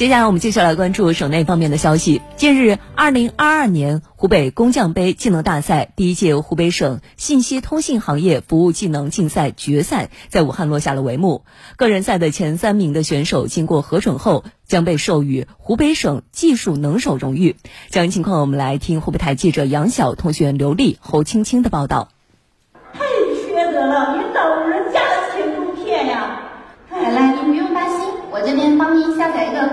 接下来我们继续来关注省内方面的消息。近日，二零二二年湖北工匠杯技能大赛第一届湖北省信息通信行业服务技能竞赛决赛在武汉落下了帷幕。个人赛的前三名的选手经过核准后，将被授予湖北省技术能手荣誉。详细情况，我们来听湖北台记者杨晓、同学刘丽、侯青青的报道。太缺德了，连老人家的钱都骗呀！来来，你不用担心，我这边帮您下载一个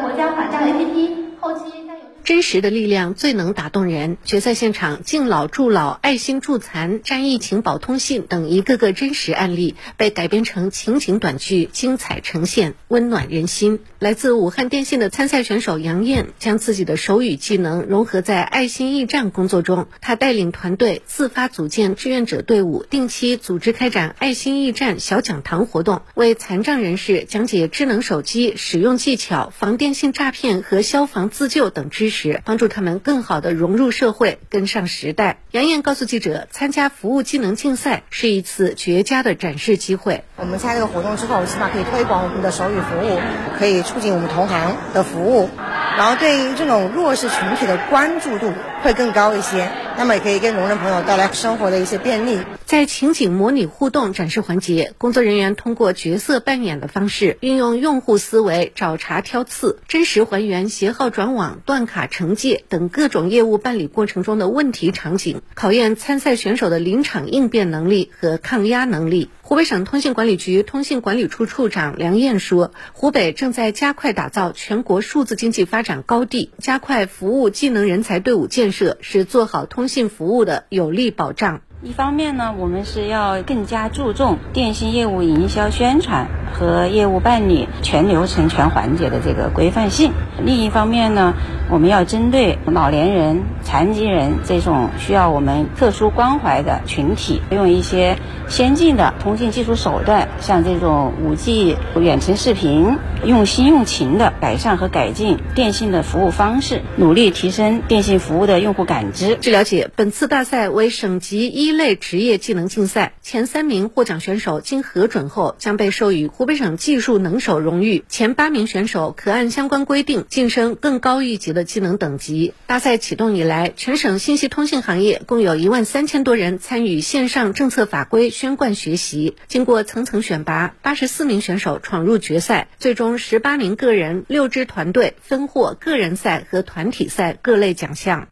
国家反诈 APP，后期再有。真实的力量最能打动人。决赛现场，敬老助老、爱心助残、战役情保通信等一个个真实案例被改编成情景短剧，精彩呈现，温暖人心。来自武汉电信的参赛选手杨艳，将自己的手语技能融合在爱心驿站工作中。她带领团队自发组建志愿者队伍，定期组织开展爱心驿站小讲堂活动，为残障人士讲解智能手机使用技巧、防电信诈骗和消防自救等知识。帮助他们更好地融入社会，跟上时代。杨艳告诉记者，参加服务技能竞赛是一次绝佳的展示机会。我们参加这个活动之后，起码可以推广我们的手语服务，可以促进我们同行的服务，然后对于这种弱势群体的关注度会更高一些。那么也可以给聋人朋友带来生活的一些便利。在情景模拟互动展示环节，工作人员通过角色扮演的方式，运用用户思维找茬挑刺，真实还原携号转网、断卡惩戒等各种业务办理过程中的问题场景，考验参赛选手的临场应变能力和抗压能力。湖北省通信管理局通信管理处处长梁燕说：“湖北正在加快打造全国数字经济发展高地，加快服务技能人才队伍建设，是做好通信服务的有力保障。”一方面呢，我们是要更加注重电信业务营销宣传和业务办理全流程全环节的这个规范性；另一方面呢，我们要针对老年人、残疾人这种需要我们特殊关怀的群体，用一些先进的通信技术手段，像这种五 G 远程视频，用心用情的改善和改进电信的服务方式，努力提升电信服务的用户感知。据了解，本次大赛为省级一。一类职业技能竞赛前三名获奖选手经核准后，将被授予湖北省技术能手荣誉。前八名选手可按相关规定晋升更高一级的技能等级。大赛启动以来，全省信息通信行业共有一万三千多人参与线上政策法规宣贯学习。经过层层选拔，八十四名选手闯入决赛，最终十八名个人、六支团队分获个人赛和团体赛各类奖项。